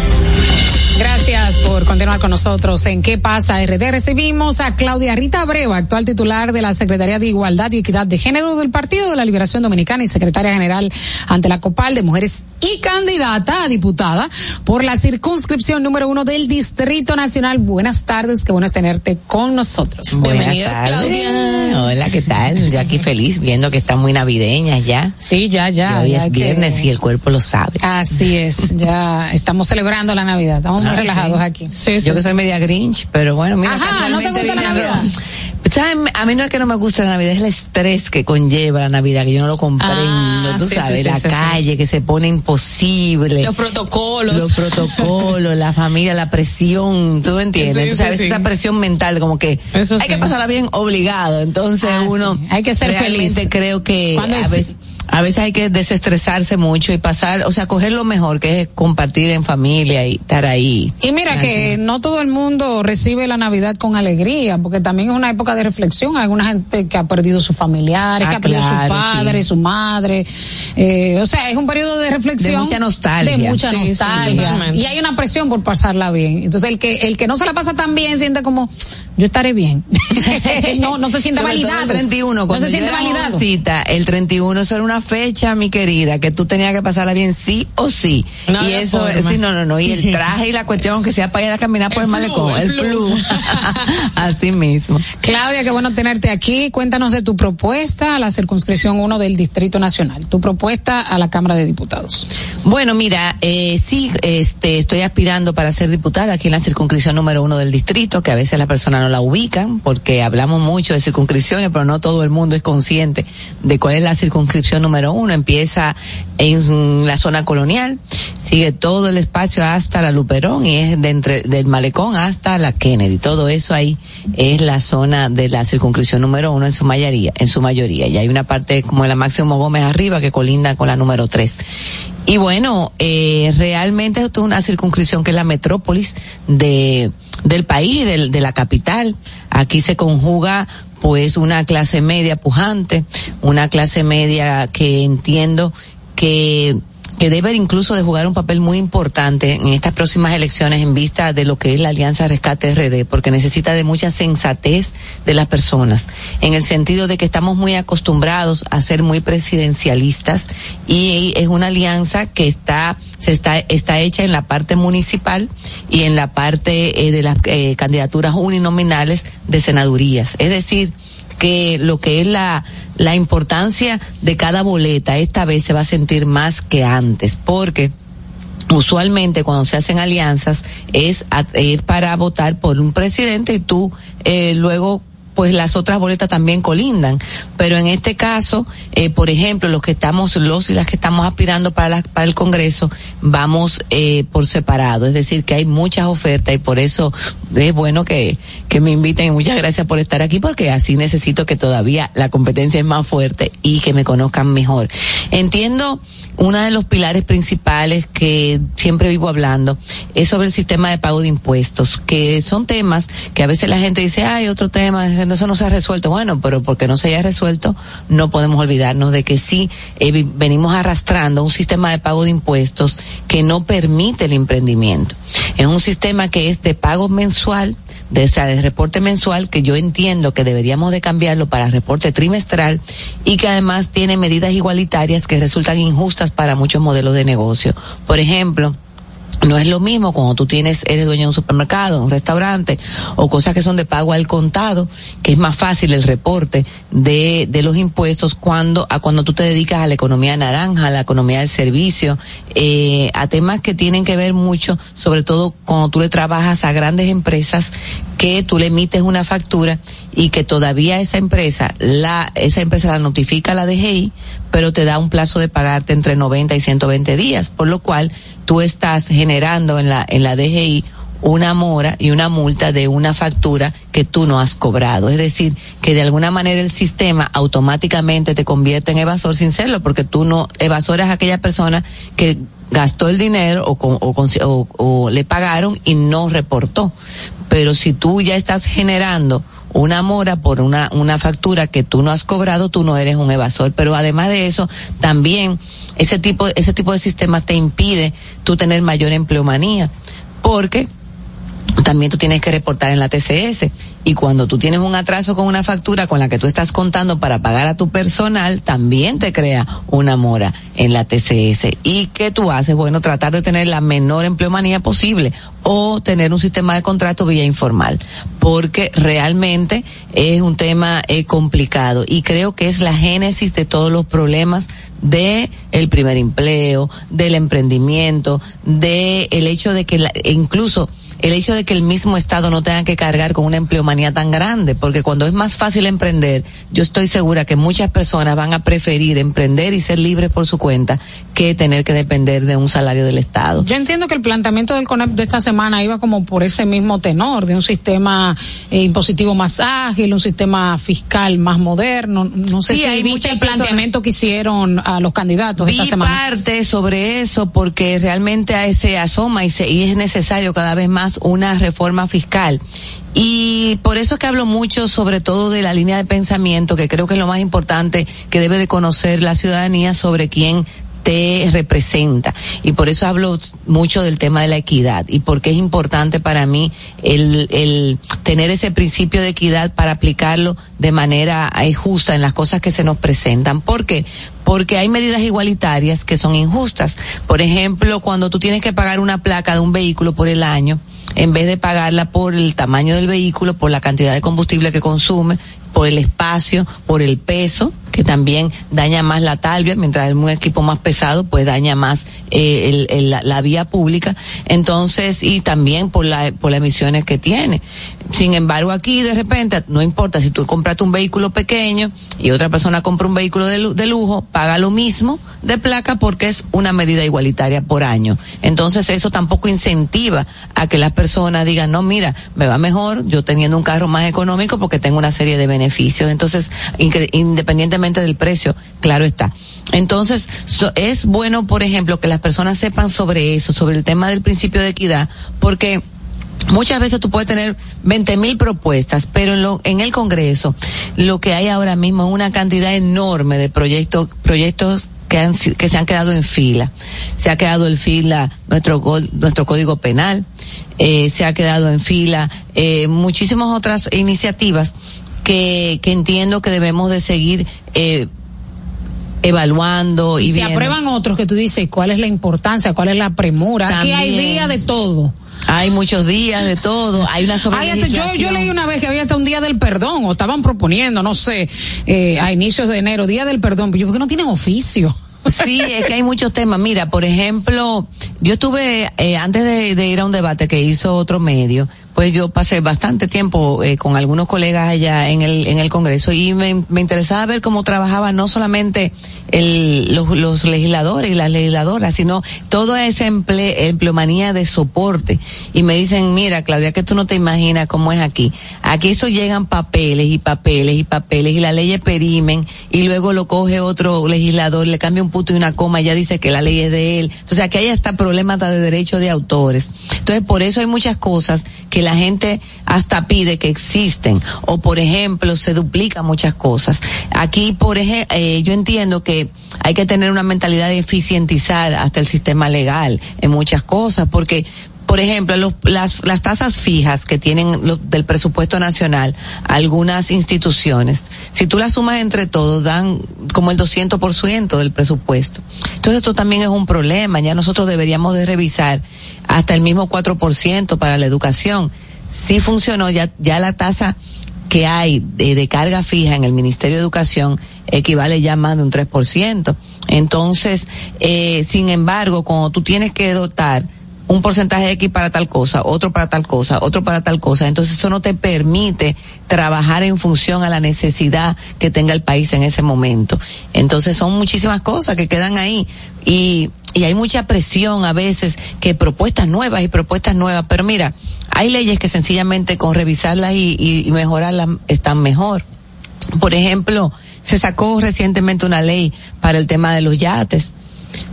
Gracias por continuar con nosotros en ¿Qué pasa RD? Recibimos a Claudia Rita Abreu, actual titular de la Secretaría de Igualdad y Equidad de Género del Partido de la Liberación Dominicana y secretaria general ante la COPAL de Mujeres y candidata a diputada por la circunscripción número uno del Distrito Nacional. Buenas tardes, qué bueno es tenerte con nosotros. Bienvenidas, Claudia. Hola, ¿qué tal? Yo aquí feliz viendo que están muy navideñas ya. Sí, ya, ya. Y hoy ya es que- viernes y el cuerpo lo sabe. Así es, ya estamos celebrando la Navidad, estamos muy Ah, relajados sí. aquí. Yo que soy media grinch, pero bueno, mira, Ajá, ¿no te gusta la Navidad? ¿Saben? A mí no es que no me guste la Navidad, es el estrés que conlleva la Navidad, que yo no lo comprendo, Ah, tú sí, sabes, sí, la sí, calle que se pone imposible. Los protocolos. Los protocolos, la familia, la presión, ¿tú entiendes? Tú sabes, esa presión mental, como que Eso hay que pasarla bien obligado. Entonces Ah, uno. Hay que ser feliz. creo que a es- veces, a veces hay que desestresarse mucho y pasar, o sea, coger lo mejor, que es compartir en familia y estar ahí. Y mira que no todo el mundo recibe la Navidad con alegría, porque también es una época de reflexión. Hay alguna gente que ha perdido sus familiares, Ah, que ha perdido su padre, sí. su madre. Eh, o sea, es un periodo de reflexión. De mucha nostalgia. De mucha Sí, nostalgia. y hay una presión por pasarla bien. Entonces, el que, el que no se la pasa tan bien siente como, yo estaré bien. no, no se siente Sobre todo validado. el 31, cuando no se yo siente era validado. el 31 eso era una fecha, mi querida, que tú tenías que pasarla bien sí o sí. No y eso, forma. sí, no, no, no. Y el traje y la cuestión, que sea para ir a caminar por el, El malecón, el el flu. flu. Así mismo. Claudia, qué bueno tenerte aquí. Cuéntanos de tu propuesta a la circunscripción 1 del Distrito Nacional, tu propuesta a la Cámara de Diputados. Bueno, mira, eh, sí, este, estoy aspirando para ser diputada aquí en la circunscripción número uno del distrito, que a veces las personas no la ubican, porque hablamos mucho de circunscripciones, pero no todo el mundo es consciente de cuál es la circunscripción número uno. Empieza en la zona colonial, sigue todo el espacio hasta la Luperón y es de entre, del Malecón hasta la Kennedy. Todo eso ahí es la zona de la circunscripción número uno en su mayoría, en su mayoría. Y hay una parte como la Máximo Gómez arriba que colinda con la número tres. Y bueno, eh, realmente esto es una circunscripción que es la metrópolis de, del país, de la capital. Aquí se conjuga pues una clase media pujante, una clase media que entiendo que que debe incluso de jugar un papel muy importante en estas próximas elecciones en vista de lo que es la Alianza Rescate RD, porque necesita de mucha sensatez de las personas, en el sentido de que estamos muy acostumbrados a ser muy presidencialistas y es una alianza que está se está está hecha en la parte municipal y en la parte eh, de las eh, candidaturas uninominales de senadurías, es decir, que lo que es la, la importancia de cada boleta esta vez se va a sentir más que antes, porque usualmente cuando se hacen alianzas es, para votar por un presidente y tú eh, luego pues las otras boletas también colindan. Pero en este caso, eh, por ejemplo, los que estamos, los y las que estamos aspirando para, para el Congreso, vamos eh, por separado. Es decir, que hay muchas ofertas y por eso es bueno que, me inviten. Muchas gracias por estar aquí porque así necesito que todavía la competencia es más fuerte y que me conozcan mejor. Entiendo uno de los pilares principales que siempre vivo hablando es sobre el sistema de pago de impuestos, que son temas que a veces la gente dice, hay otro tema, eso no se ha resuelto. Bueno, pero porque no se haya resuelto, no podemos olvidarnos de que sí eh, venimos arrastrando un sistema de pago de impuestos que no permite el emprendimiento. Es un sistema que es de pago mensual, de, o sea, de reporte mensual, que yo entiendo que deberíamos de cambiarlo para reporte trimestral y que además tiene medidas igualitarias que resultan injustas para muchos modelos de negocio. Por ejemplo, no es lo mismo cuando tú tienes, eres dueño de un supermercado, un restaurante, o cosas que son de pago al contado, que es más fácil el reporte de, de los impuestos cuando, a cuando tú te dedicas a la economía naranja, a la economía del servicio, eh, a temas que tienen que ver mucho, sobre todo cuando tú le trabajas a grandes empresas que tú le emites una factura y que todavía esa empresa, la, esa empresa la notifica a la DGI, pero te da un plazo de pagarte entre 90 y 120 días, por lo cual tú estás generando en la, en la DGI una mora y una multa de una factura que tú no has cobrado. Es decir, que de alguna manera el sistema automáticamente te convierte en evasor sin serlo, porque tú no, evasor es aquella persona que gastó el dinero o, con- o, o- o le pagaron y no reportó. Pero si tú ya estás generando una mora por una, una factura que tú no has cobrado, tú no eres un evasor. Pero además de eso, también ese tipo, ese tipo de sistema te impide tú tener mayor empleomanía. Porque también tú tienes que reportar en la TCS. Y cuando tú tienes un atraso con una factura con la que tú estás contando para pagar a tu personal, también te crea una mora en la TCS. ¿Y qué tú haces? Bueno, tratar de tener la menor empleomanía posible o tener un sistema de contrato vía informal. Porque realmente es un tema eh, complicado y creo que es la génesis de todos los problemas de el primer empleo, del emprendimiento, de el hecho de que la- incluso el hecho de que el mismo Estado no tenga que cargar con una empleomanía tan grande, porque cuando es más fácil emprender, yo estoy segura que muchas personas van a preferir emprender y ser libres por su cuenta que tener que depender de un salario del Estado. Yo entiendo que el planteamiento del CONEP de esta semana iba como por ese mismo tenor, de un sistema eh, impositivo más ágil, un sistema fiscal más moderno. No sé Sí, si hay viste el planteamiento que hicieron a los candidatos esta semana. parte sobre eso porque realmente a ese asoma y, se, y es necesario cada vez más una reforma fiscal. Y por eso es que hablo mucho sobre todo de la línea de pensamiento, que creo que es lo más importante que debe de conocer la ciudadanía sobre quién te representa. Y por eso hablo mucho del tema de la equidad y porque es importante para mí el, el tener ese principio de equidad para aplicarlo de manera eh, justa en las cosas que se nos presentan. ¿Por qué? Porque hay medidas igualitarias que son injustas. Por ejemplo, cuando tú tienes que pagar una placa de un vehículo por el año, en vez de pagarla por el tamaño del vehículo, por la cantidad de combustible que consume, por el espacio, por el peso, que también daña más la talvia, mientras es un equipo más pesado, pues daña más eh, el, el, la, la, vía pública. Entonces, y también por la, por las emisiones que tiene. Sin embargo, aquí de repente, no importa si tú compraste un vehículo pequeño y otra persona compra un vehículo de, de lujo, paga lo mismo de placa porque es una medida igualitaria por año. Entonces, eso tampoco incentiva a que las personas digan, no, mira, me va mejor yo teniendo un carro más económico porque tengo una serie de beneficios. Entonces, independientemente del precio, claro está. Entonces, so, es bueno, por ejemplo, que las personas sepan sobre eso, sobre el tema del principio de equidad, porque Muchas veces tú puedes tener 20 mil propuestas, pero en, lo, en, el Congreso lo que hay ahora mismo es una cantidad enorme de proyectos, proyectos que, han, que se han quedado en fila. Se ha quedado en fila nuestro, nuestro código penal, eh, se ha quedado en fila eh, muchísimas otras iniciativas que, que entiendo que debemos de seguir eh, evaluando y, y viendo. aprueban otros que tú dices cuál es la importancia, cuál es la premura. También. Aquí hay día de todo. Hay muchos días de todo, hay una Ay, hasta yo, yo leí una vez que había hasta un día del perdón, o estaban proponiendo, no sé, eh, a inicios de enero, día del perdón, yo porque no tienen oficio. Sí, es que hay muchos temas. Mira, por ejemplo, yo estuve, eh, antes de, de, ir a un debate que hizo otro medio, pues yo pasé bastante tiempo eh, con algunos colegas allá en el, en el Congreso y me, me interesaba ver cómo trabajaba no solamente el, los, los, legisladores y las legisladoras, sino toda esa emple, empleomanía de soporte. Y me dicen, mira, Claudia, que tú no te imaginas cómo es aquí. Aquí eso llegan papeles y papeles y papeles y la ley perimen y luego lo coge otro legislador, le cambia un punto y una coma y ya dice que la ley es de él. Entonces aquí hay hasta problemas de derecho de autores. Entonces por eso hay muchas cosas que la gente hasta pide que existen o por ejemplo se duplican muchas cosas. Aquí por ejemplo eh, yo entiendo que hay que tener una mentalidad de eficientizar hasta el sistema legal en muchas cosas porque por ejemplo, los, las, las tasas fijas que tienen lo, del presupuesto nacional algunas instituciones, si tú las sumas entre todos, dan como el 200% del presupuesto. Entonces esto también es un problema, ya nosotros deberíamos de revisar hasta el mismo 4% para la educación. Si funcionó, ya, ya la tasa que hay de, carga fija en el Ministerio de Educación equivale ya más de un 3%. Entonces, eh, sin embargo, cuando tú tienes que dotar un porcentaje X para tal cosa, otro para tal cosa, otro para tal cosa. Entonces eso no te permite trabajar en función a la necesidad que tenga el país en ese momento. Entonces son muchísimas cosas que quedan ahí y, y hay mucha presión a veces que propuestas nuevas y propuestas nuevas, pero mira, hay leyes que sencillamente con revisarlas y, y, mejorarlas están mejor. Por ejemplo, se sacó recientemente una ley para el tema de los yates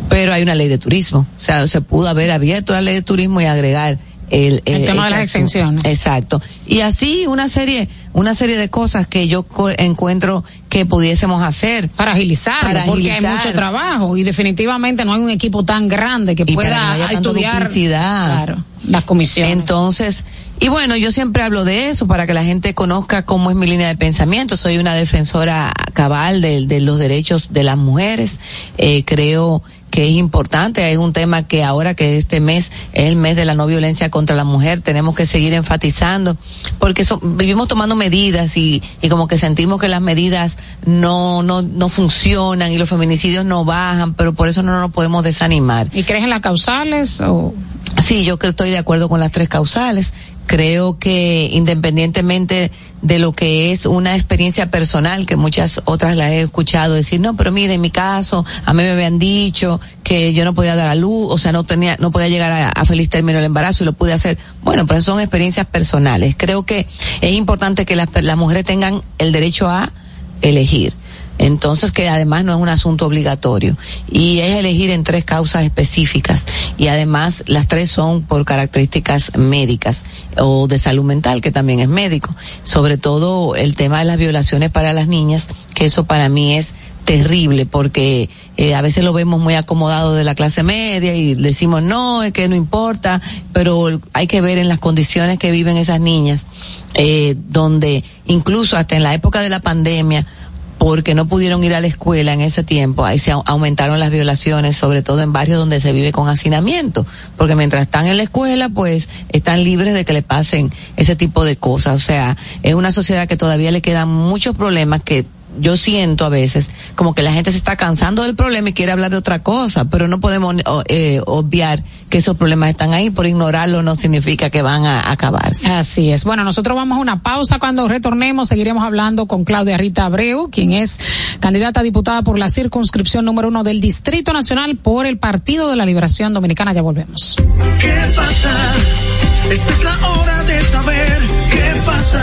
pero hay una ley de turismo. O sea, se pudo haber abierto la ley de turismo y agregar el, el, el tema de las exenciones. Exacto. Y así una serie, una serie de cosas que yo encuentro que pudiésemos hacer. Para agilizar, para porque agilizar. hay mucho trabajo y definitivamente no hay un equipo tan grande que y pueda no estudiar claro, las comisiones. Entonces, y bueno, yo siempre hablo de eso para que la gente conozca cómo es mi línea de pensamiento. Soy una defensora cabal de, los derechos de las mujeres. Eh, creo que es importante, es un tema que ahora que este mes es el mes de la no violencia contra la mujer, tenemos que seguir enfatizando, porque so, vivimos tomando medidas y, y como que sentimos que las medidas no, no, no funcionan y los feminicidios no bajan, pero por eso no nos podemos desanimar. ¿Y crees en las causales o? Sí, yo creo estoy de acuerdo con las tres causales. Creo que independientemente de lo que es una experiencia personal, que muchas otras la he escuchado decir, no, pero mire, en mi caso, a mí me habían dicho que yo no podía dar a luz, o sea, no tenía, no podía llegar a, a feliz término el embarazo y lo pude hacer. Bueno, pero son experiencias personales. Creo que es importante que las, las mujeres tengan el derecho a elegir. Entonces, que además no es un asunto obligatorio. Y es elegir en tres causas específicas. Y además, las tres son por características médicas o de salud mental, que también es médico. Sobre todo el tema de las violaciones para las niñas, que eso para mí es terrible porque eh, a veces lo vemos muy acomodado de la clase media y decimos no, es que no importa, pero hay que ver en las condiciones que viven esas niñas, eh, donde incluso hasta en la época de la pandemia, porque no pudieron ir a la escuela en ese tiempo, ahí se aumentaron las violaciones, sobre todo en barrios donde se vive con hacinamiento, porque mientras están en la escuela, pues están libres de que le pasen ese tipo de cosas. O sea, es una sociedad que todavía le quedan muchos problemas que yo siento a veces como que la gente se está cansando del problema y quiere hablar de otra cosa, pero no podemos eh, obviar que esos problemas están ahí, por ignorarlo no significa que van a acabarse. Así es. Bueno, nosotros vamos a una pausa. Cuando retornemos seguiremos hablando con Claudia Rita Abreu, quien es candidata a diputada por la circunscripción número uno del Distrito Nacional por el Partido de la Liberación Dominicana. Ya volvemos. ¿Qué pasa? Esta es la hora de saber qué pasa.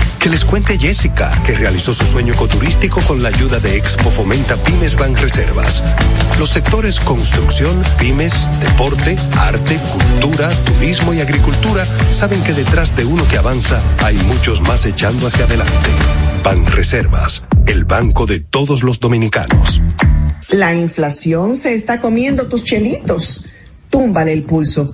Que les cuente Jessica, que realizó su sueño ecoturístico con la ayuda de Expo Fomenta Pymes Ban Reservas. Los sectores construcción, pymes, deporte, arte, cultura, turismo y agricultura saben que detrás de uno que avanza hay muchos más echando hacia adelante. Ban Reservas, el banco de todos los dominicanos. La inflación se está comiendo tus chelitos. Túmbale el pulso.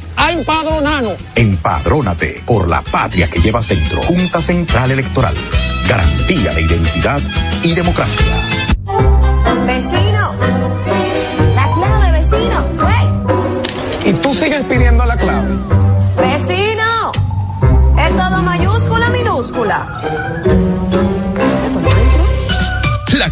a empadronarnos. Empadrónate por la patria que llevas dentro. Junta Central Electoral. Garantía de identidad y democracia. Vecino. La clave, vecino. ¿Y tú sigues pidiendo la clave?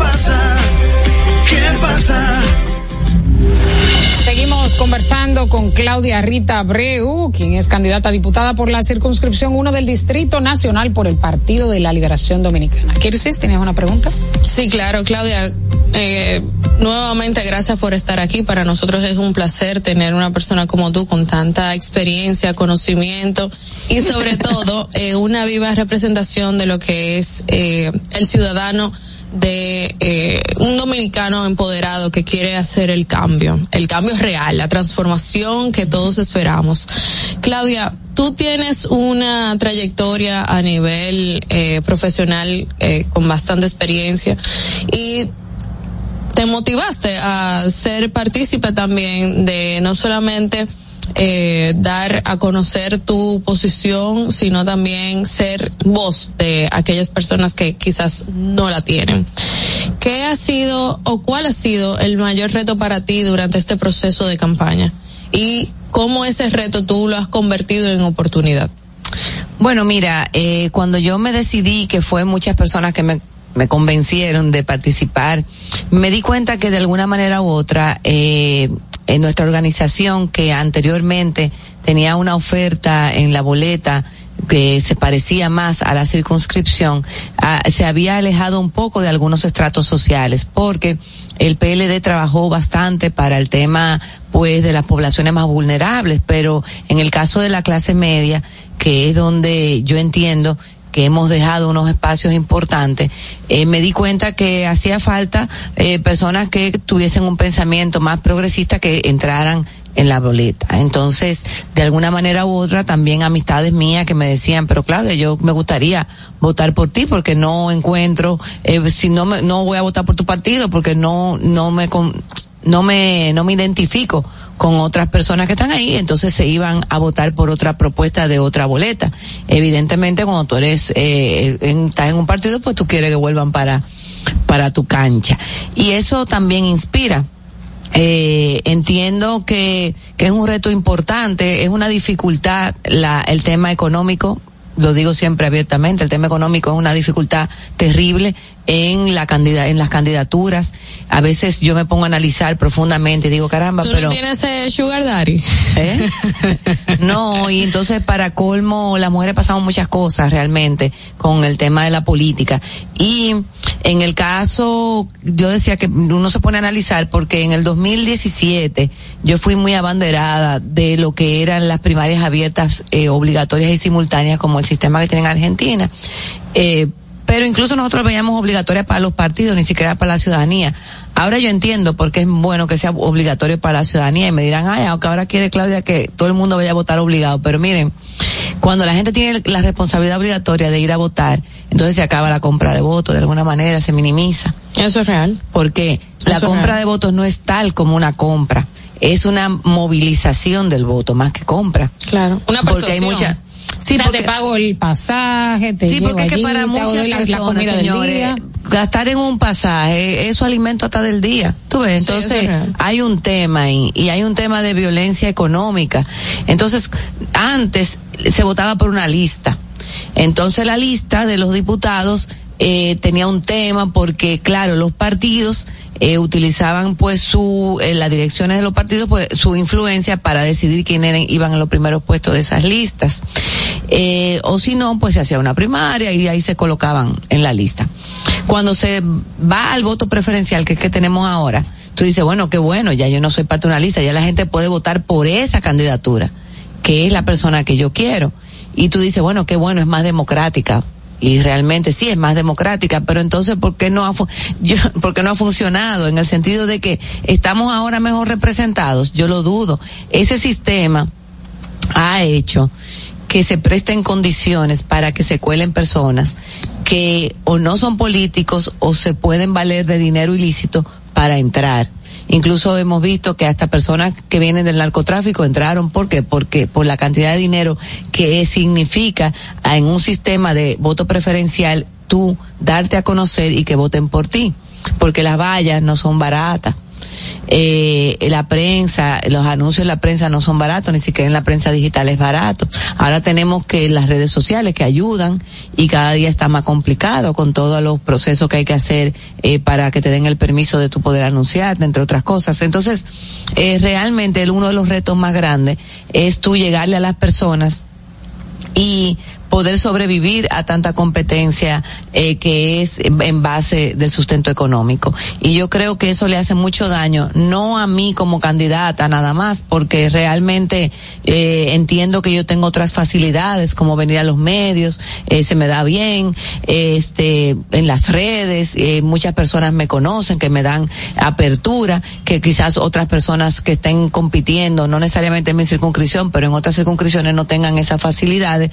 pasa. ¿Qué pasa? Seguimos conversando con Claudia Rita Abreu, quien es candidata a diputada por la circunscripción 1 del Distrito Nacional por el Partido de la Liberación Dominicana. ¿Quieres, tienes una pregunta? Sí, claro, Claudia. Eh, nuevamente, gracias por estar aquí. Para nosotros es un placer tener una persona como tú con tanta experiencia, conocimiento y sobre todo eh, una viva representación de lo que es eh, el ciudadano de eh, un dominicano empoderado que quiere hacer el cambio, el cambio real, la transformación que todos esperamos. Claudia, tú tienes una trayectoria a nivel eh, profesional eh, con bastante experiencia y te motivaste a ser partícipe también de no solamente eh, dar a conocer tu posición, sino también ser voz de aquellas personas que quizás no la tienen. ¿Qué ha sido o cuál ha sido el mayor reto para ti durante este proceso de campaña? Y cómo ese reto tú lo has convertido en oportunidad. Bueno, mira, eh, cuando yo me decidí, que fue muchas personas que me me convencieron de participar. Me di cuenta que de alguna manera u otra, eh, en nuestra organización que anteriormente tenía una oferta en la boleta que se parecía más a la circunscripción, ah, se había alejado un poco de algunos estratos sociales, porque el PLD trabajó bastante para el tema, pues, de las poblaciones más vulnerables, pero en el caso de la clase media, que es donde yo entiendo que hemos dejado unos espacios importantes, eh, me di cuenta que hacía falta eh, personas que tuviesen un pensamiento más progresista que entraran en la boleta. Entonces, de alguna manera u otra, también amistades mías que me decían, pero Claudia, yo me gustaría votar por ti porque no encuentro, eh, si no me, no voy a votar por tu partido porque no, no me, no me, no me identifico con otras personas que están ahí, entonces se iban a votar por otra propuesta de otra boleta. Evidentemente, cuando tú eres, eh, en, estás en un partido, pues tú quieres que vuelvan para, para tu cancha. Y eso también inspira. Eh, entiendo que, que es un reto importante, es una dificultad la, el tema económico, lo digo siempre abiertamente, el tema económico es una dificultad terrible en la candida en las candidaturas. A veces yo me pongo a analizar profundamente y digo, caramba, ¿Tú pero no tienes ese sugar daddy? ¿Eh? No, y entonces para colmo, las mujeres pasamos muchas cosas realmente con el tema de la política. Y en el caso, yo decía que uno se pone a analizar porque en el 2017 yo fui muy abanderada de lo que eran las primarias abiertas, eh, obligatorias y simultáneas como el sistema que tiene en Argentina. Eh, pero incluso nosotros veíamos obligatorias para los partidos, ni siquiera para la ciudadanía. Ahora yo entiendo por qué es bueno que sea obligatorio para la ciudadanía y me dirán, ay, aunque ahora quiere Claudia que todo el mundo vaya a votar obligado, pero miren, cuando la gente tiene la responsabilidad obligatoria de ir a votar, entonces se acaba la compra de votos, de alguna manera se minimiza. Eso es real. Porque la Eso compra de votos no es tal como una compra, es una movilización del voto más que compra. Claro. Una Porque hay persuasión. mucha, Sí, o sea, porque- te pago el pasaje, te Sí, porque es que para muchas hago la, la personas, comida del señores, día. gastar en un pasaje, eso alimento hasta del día. Tú ves, Sí, es entonces hay un tema ahí y hay un tema de violencia económica. Entonces, antes se votaba por una lista. Entonces la lista de los diputados eh, tenía un tema porque, claro, los partidos eh, utilizaban pues su, eh, las direcciones de los partidos, pues su influencia para decidir quiénes eran- iban en los primeros puestos de esas listas. Eh, o si no, pues se hacía una primaria y ahí se colocaban en la lista. Cuando se va al voto preferencial, que es que tenemos ahora, tú dices, bueno, qué bueno, ya yo no soy parte de una lista, ya la gente puede votar por esa candidatura, que es la persona que yo quiero. Y tú dices, bueno, qué bueno, es más democrática. Y realmente sí es más democrática, pero entonces ¿por qué no ha yo, por qué no ha funcionado en el sentido de que estamos ahora mejor representados? Yo lo dudo. Ese sistema ha hecho que se presten condiciones para que se cuelen personas que o no son políticos o se pueden valer de dinero ilícito para entrar. Incluso hemos visto que hasta personas que vienen del narcotráfico entraron. ¿Por qué? Porque por la cantidad de dinero que significa en un sistema de voto preferencial tú darte a conocer y que voten por ti. Porque las vallas no son baratas eh, la prensa, los anuncios en la prensa no son baratos, ni siquiera en la prensa digital es barato. Ahora tenemos que las redes sociales que ayudan y cada día está más complicado con todos los procesos que hay que hacer eh, para que te den el permiso de tu poder anunciarte, entre otras cosas. Entonces, eh, realmente uno de los retos más grandes es tú llegarle a las personas y poder sobrevivir a tanta competencia eh, que es en base del sustento económico. Y yo creo que eso le hace mucho daño, no a mí como candidata nada más, porque realmente eh, entiendo que yo tengo otras facilidades como venir a los medios, eh, se me da bien, este, en las redes, eh, muchas personas me conocen, que me dan apertura, que quizás otras personas que estén compitiendo, no necesariamente en mi circunscripción, pero en otras circunscripciones no tengan esas facilidades,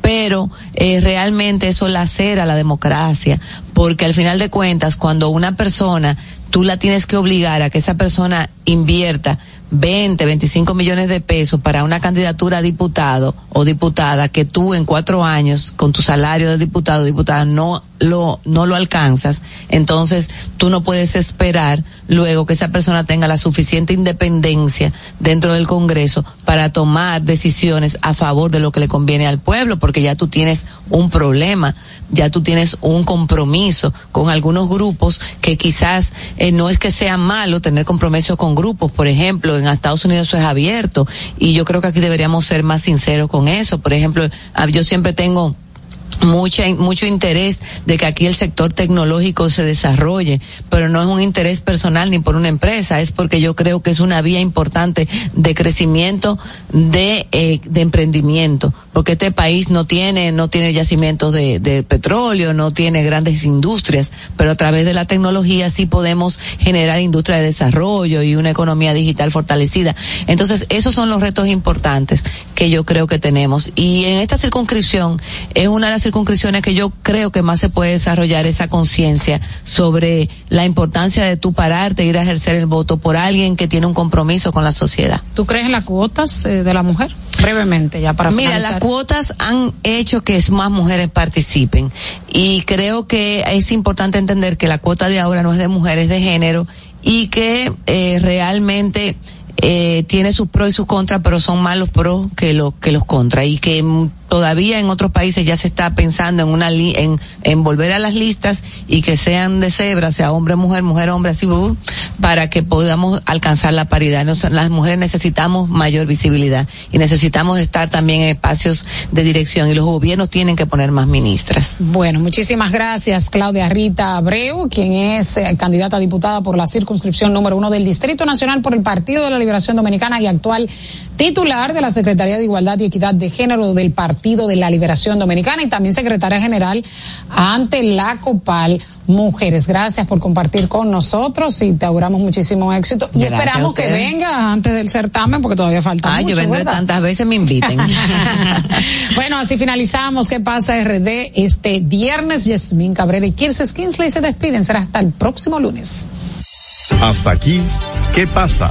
pero eh, realmente eso lacera la democracia, porque al final de cuentas, cuando una persona, tú la tienes que obligar a que esa persona invierta 20, 25 millones de pesos para una candidatura a diputado o diputada que tú en cuatro años con tu salario de diputado o diputada no lo, no lo alcanzas, entonces tú no puedes esperar luego que esa persona tenga la suficiente independencia dentro del Congreso para tomar decisiones a favor de lo que le conviene al pueblo, porque ya tú tienes un problema. ya tú tienes un compromiso con algunos grupos que quizás eh, no es que sea malo tener compromiso con grupos, por ejemplo, en Estados Unidos eso es abierto y yo creo que aquí deberíamos ser más sinceros con eso. Por ejemplo, ah, yo siempre tengo mucha, mucho interés de que aquí el sector tecnológico se desarrolle, pero no es un interés personal ni por una empresa, es porque yo creo que es una vía importante de crecimiento de, eh, de emprendimiento, porque este país no tiene, no tiene yacimientos de, de petróleo, no tiene grandes industrias, pero a través de la tecnología sí podemos generar industria de desarrollo y una economía digital fortalecida. Entonces, esos son los retos importantes que yo creo que tenemos. Y en esta circunscripción es una las circunscripciones que yo creo que más se puede desarrollar esa conciencia sobre la importancia de tu pararte, ir a ejercer el voto por alguien que tiene un compromiso con la sociedad. ¿Tú crees en las cuotas eh, de la mujer? Brevemente, ya para Mira, finalizar. las cuotas han hecho que más mujeres participen y creo que es importante entender que la cuota de ahora no es de mujeres de género y que eh, realmente eh, tiene sus pros y sus contras, pero son más los pros que, lo, que los contras y que todavía en otros países ya se está pensando en una li en, en volver a las listas y que sean de cebra, o sea, hombre, mujer, mujer, hombre, así, uh, para que podamos alcanzar la paridad. Nos- las mujeres necesitamos mayor visibilidad y necesitamos estar también en espacios de dirección y los gobiernos tienen que poner más ministras. Bueno, muchísimas gracias, Claudia Rita Abreu, quien es eh, candidata a diputada por la circunscripción número uno del Distrito Nacional por el Partido de la Liberación Dominicana y actual titular de la Secretaría de Igualdad y Equidad de Género del Partido de la Liberación Dominicana y también secretaria general ante la COPAL Mujeres. Gracias por compartir con nosotros y te auguramos muchísimo éxito. Y esperamos que venga antes del certamen porque todavía falta Ah, mucho, yo vendré ¿verdad? tantas veces me inviten. bueno, así finalizamos. ¿Qué pasa RD? Este viernes, Yasmín Cabrera y Kirsten Kinsley se despiden. Será hasta el próximo lunes. Hasta aquí, ¿qué pasa?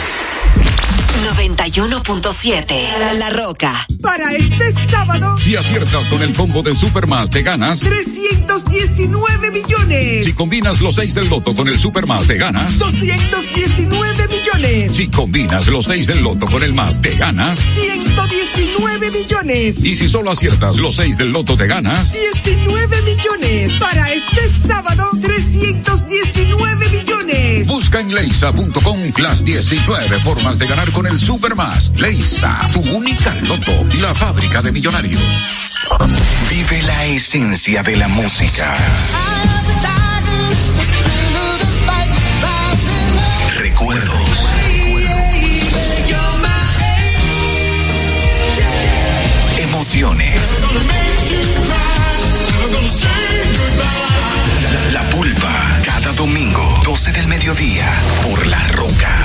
91.7 La, La Roca. Para este sábado, Si aciertas con el combo de Supermas, te ganas. 319 millones. Si combinas los 6 del loto con el Supermas, te ganas. 219 millones. Si combinas los 6 del loto con el más, te ganas. 119 millones. Y si solo aciertas los 6 del loto, te ganas. 19 millones. Para este sábado, 319 millones. Busca en leisa.com las 19 formas de ganar con el Supermas. Leisa, tu única loto, la fábrica de millonarios. Vive la esencia de la música. Recuerdos. Emociones. La pulpa. Cada domingo, 12 del mediodía, por La Roca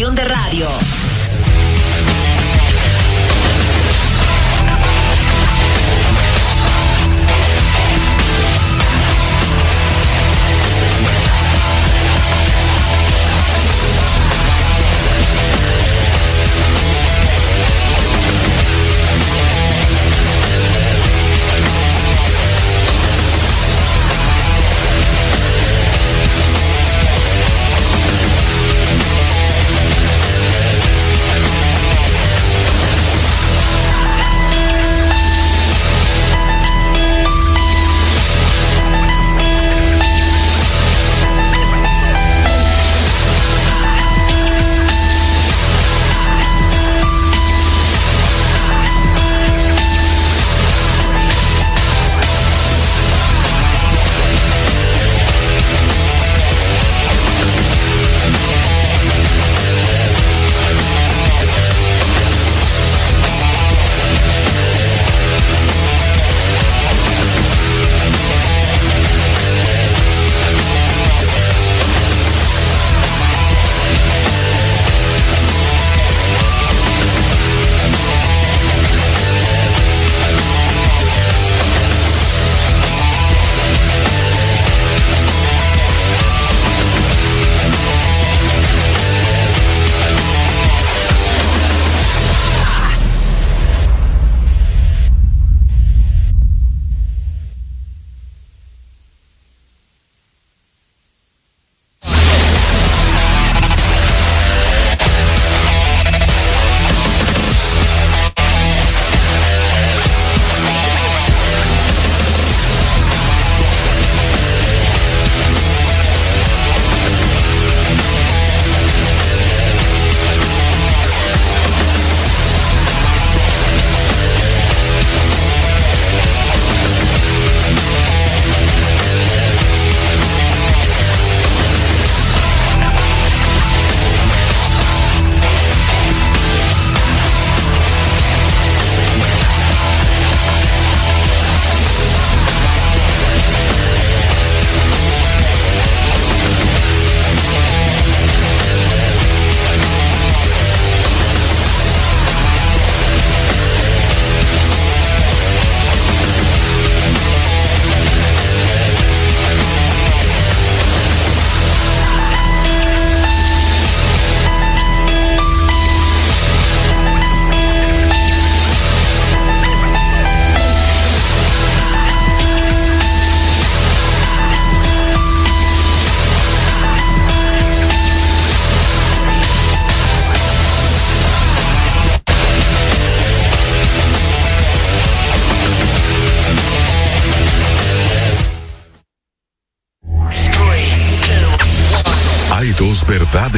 de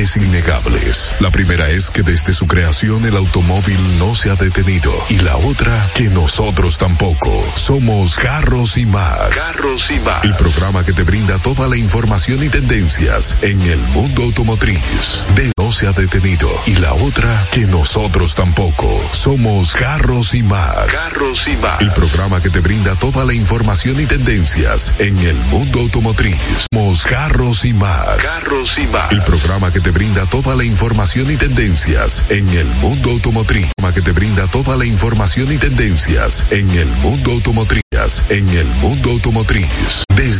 verdades innegables. La primera es que desde su creación el automóvil no se ha detenido. Y la otra, que nosotros tampoco. Somos Carros y más. Carros y más. El programa que te brinda toda la información y tendencias en el mundo automotriz. De no se ha detenido. Y la otra, que nosotros tampoco. Somos Carros y más. Carros y más. El programa que te brinda toda la información y tendencias en el mundo automotriz. Somos Carros y más. Carros y más. El programa que te brinda toda la información y tendencias en el mundo automotriz. El programa que te brinda toda la información y tendencias en el mundo automotriz. En el mundo automotriz. Desde